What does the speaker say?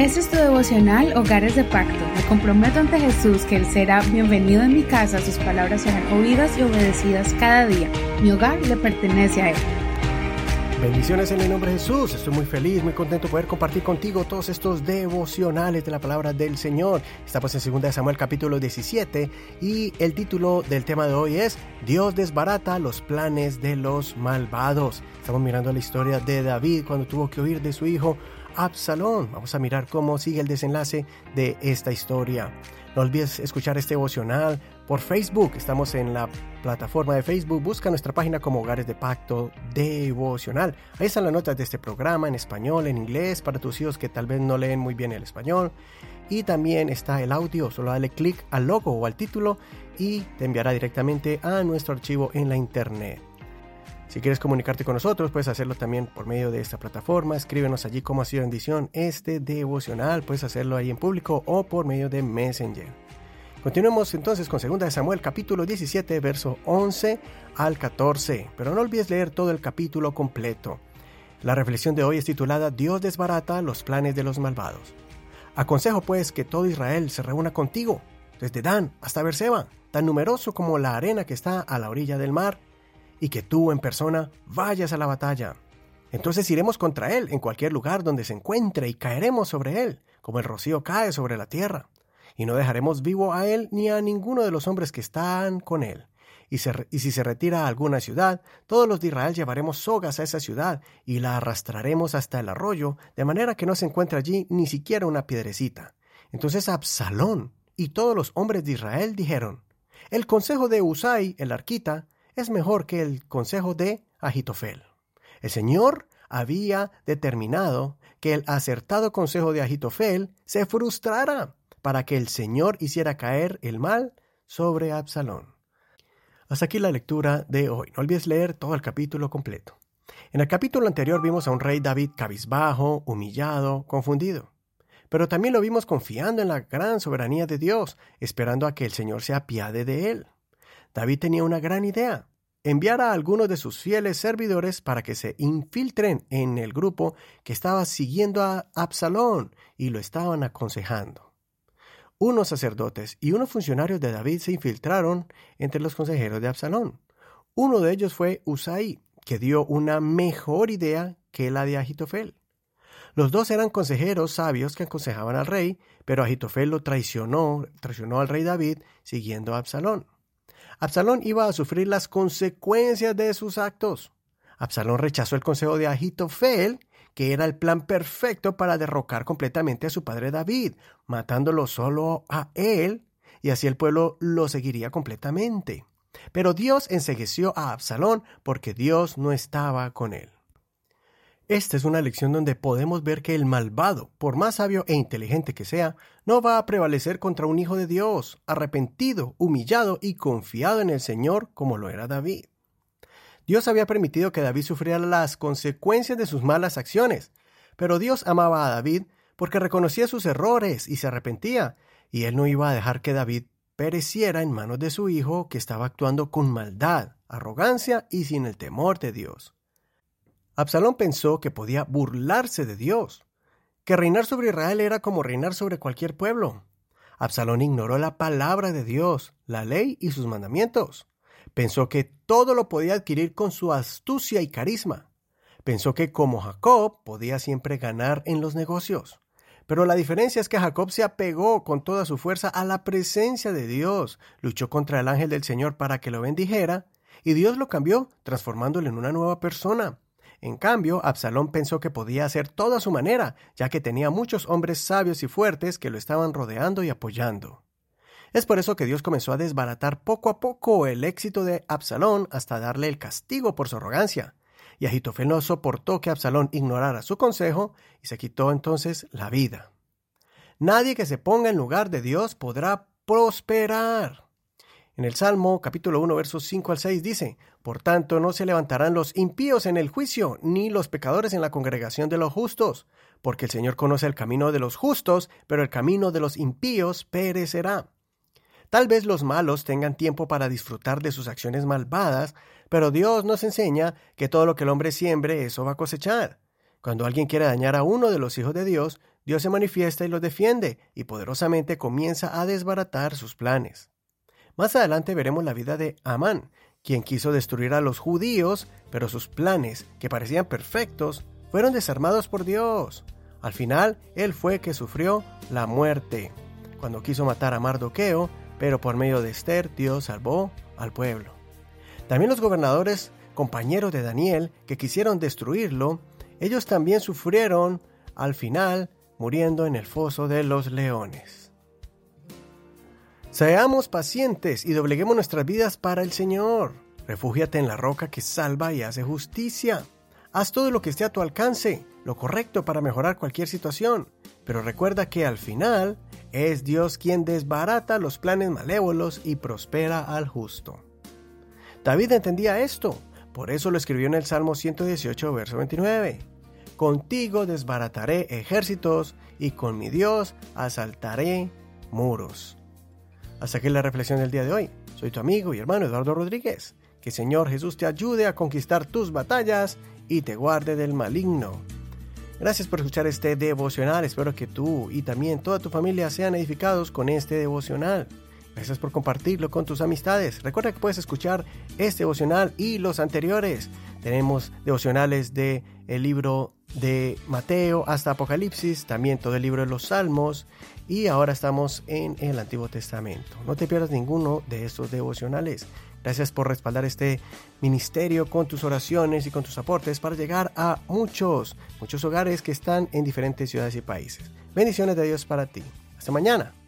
Este es tu devocional Hogares de Pacto. Me comprometo ante Jesús que Él será bienvenido en mi casa, sus palabras serán oídas y obedecidas cada día. Mi hogar le pertenece a Él. Bendiciones en el nombre de Jesús. Estoy muy feliz, muy contento de poder compartir contigo todos estos devocionales de la palabra del Señor. Estamos en 2 Samuel capítulo 17 y el título del tema de hoy es Dios desbarata los planes de los malvados. Estamos mirando la historia de David cuando tuvo que huir de su hijo Absalón. Vamos a mirar cómo sigue el desenlace de esta historia. No olvides escuchar este devocional por Facebook. Estamos en la plataforma de Facebook. Busca nuestra página como Hogares de Pacto Devocional. Ahí están las notas de este programa en español, en inglés, para tus hijos que tal vez no leen muy bien el español. Y también está el audio. Solo dale clic al logo o al título y te enviará directamente a nuestro archivo en la internet. Si quieres comunicarte con nosotros, puedes hacerlo también por medio de esta plataforma. Escríbenos allí cómo ha sido bendición este devocional. Puedes hacerlo ahí en público o por medio de Messenger. Continuemos entonces con 2 Samuel capítulo 17, verso 11 al 14. Pero no olvides leer todo el capítulo completo. La reflexión de hoy es titulada Dios desbarata los planes de los malvados. Aconsejo pues que todo Israel se reúna contigo, desde Dan hasta Berseba, tan numeroso como la arena que está a la orilla del mar y que tú en persona vayas a la batalla. Entonces iremos contra él en cualquier lugar donde se encuentre y caeremos sobre él, como el rocío cae sobre la tierra. Y no dejaremos vivo a él ni a ninguno de los hombres que están con él. Y, si se retira a alguna ciudad, todos los de Israel llevaremos sogas a esa ciudad y la arrastraremos hasta el arroyo, de manera que no se encuentre allí ni siquiera una piedrecita. Entonces Absalón y todos los hombres de Israel dijeron, el consejo de Usai, el arquita, es mejor que el consejo de Agitofel. El Señor había determinado que el acertado consejo de Agitofel se frustrara para que el Señor hiciera caer el mal sobre Absalón. Hasta aquí la lectura de hoy. No olvides leer todo el capítulo completo. En el capítulo anterior vimos a un rey David cabizbajo, humillado, confundido. Pero también lo vimos confiando en la gran soberanía de Dios, esperando a que el Señor se apiade de él. David tenía una gran idea, enviar a algunos de sus fieles servidores para que se infiltren en el grupo que estaba siguiendo a Absalón y lo estaban aconsejando. Unos sacerdotes y unos funcionarios de David se infiltraron entre los consejeros de Absalón. Uno de ellos fue Usai, que dio una mejor idea que la de Agitofel. Los dos eran consejeros sabios que aconsejaban al rey, pero Agitofel lo traicionó, traicionó al rey David siguiendo a Absalón. Absalón iba a sufrir las consecuencias de sus actos. Absalón rechazó el consejo de Agitofel, que era el plan perfecto para derrocar completamente a su padre David, matándolo solo a él, y así el pueblo lo seguiría completamente. Pero Dios ensegueció a Absalón porque Dios no estaba con él. Esta es una lección donde podemos ver que el malvado, por más sabio e inteligente que sea, no va a prevalecer contra un hijo de Dios, arrepentido, humillado y confiado en el Señor como lo era David. Dios había permitido que David sufriera las consecuencias de sus malas acciones, pero Dios amaba a David porque reconocía sus errores y se arrepentía, y él no iba a dejar que David pereciera en manos de su hijo que estaba actuando con maldad, arrogancia y sin el temor de Dios. Absalón pensó que podía burlarse de Dios, que reinar sobre Israel era como reinar sobre cualquier pueblo. Absalón ignoró la palabra de Dios, la ley y sus mandamientos. Pensó que todo lo podía adquirir con su astucia y carisma. Pensó que como Jacob podía siempre ganar en los negocios. Pero la diferencia es que Jacob se apegó con toda su fuerza a la presencia de Dios, luchó contra el ángel del Señor para que lo bendijera, y Dios lo cambió, transformándolo en una nueva persona. En cambio, Absalón pensó que podía hacer todo a su manera, ya que tenía muchos hombres sabios y fuertes que lo estaban rodeando y apoyando. Es por eso que Dios comenzó a desbaratar poco a poco el éxito de Absalón hasta darle el castigo por su arrogancia. Y Agitofel no soportó que Absalón ignorara su consejo y se quitó entonces la vida. Nadie que se ponga en lugar de Dios podrá prosperar. En el Salmo capítulo 1 versos 5 al 6 dice, Por tanto no se levantarán los impíos en el juicio, ni los pecadores en la congregación de los justos, porque el Señor conoce el camino de los justos, pero el camino de los impíos perecerá. Tal vez los malos tengan tiempo para disfrutar de sus acciones malvadas, pero Dios nos enseña que todo lo que el hombre siembre, eso va a cosechar. Cuando alguien quiere dañar a uno de los hijos de Dios, Dios se manifiesta y los defiende y poderosamente comienza a desbaratar sus planes. Más adelante veremos la vida de Amán, quien quiso destruir a los judíos, pero sus planes, que parecían perfectos, fueron desarmados por Dios. Al final, él fue que sufrió la muerte, cuando quiso matar a Mardoqueo, pero por medio de Esther Dios salvó al pueblo. También los gobernadores, compañeros de Daniel, que quisieron destruirlo, ellos también sufrieron al final, muriendo en el foso de los leones. Seamos pacientes y dobleguemos nuestras vidas para el Señor. Refúgiate en la roca que salva y hace justicia. Haz todo lo que esté a tu alcance, lo correcto para mejorar cualquier situación, pero recuerda que al final es Dios quien desbarata los planes malévolos y prospera al justo. David entendía esto, por eso lo escribió en el Salmo 118, verso 29. Contigo desbarataré ejércitos y con mi Dios asaltaré muros. Hasta aquí la reflexión del día de hoy. Soy tu amigo y hermano Eduardo Rodríguez. Que Señor Jesús te ayude a conquistar tus batallas y te guarde del maligno. Gracias por escuchar este devocional. Espero que tú y también toda tu familia sean edificados con este devocional. Gracias por compartirlo con tus amistades. Recuerda que puedes escuchar este devocional y los anteriores. Tenemos devocionales de el libro de Mateo hasta Apocalipsis, también todo el libro de los Salmos y ahora estamos en el Antiguo Testamento. No te pierdas ninguno de estos devocionales. Gracias por respaldar este ministerio con tus oraciones y con tus aportes para llegar a muchos, muchos hogares que están en diferentes ciudades y países. Bendiciones de Dios para ti. Hasta mañana.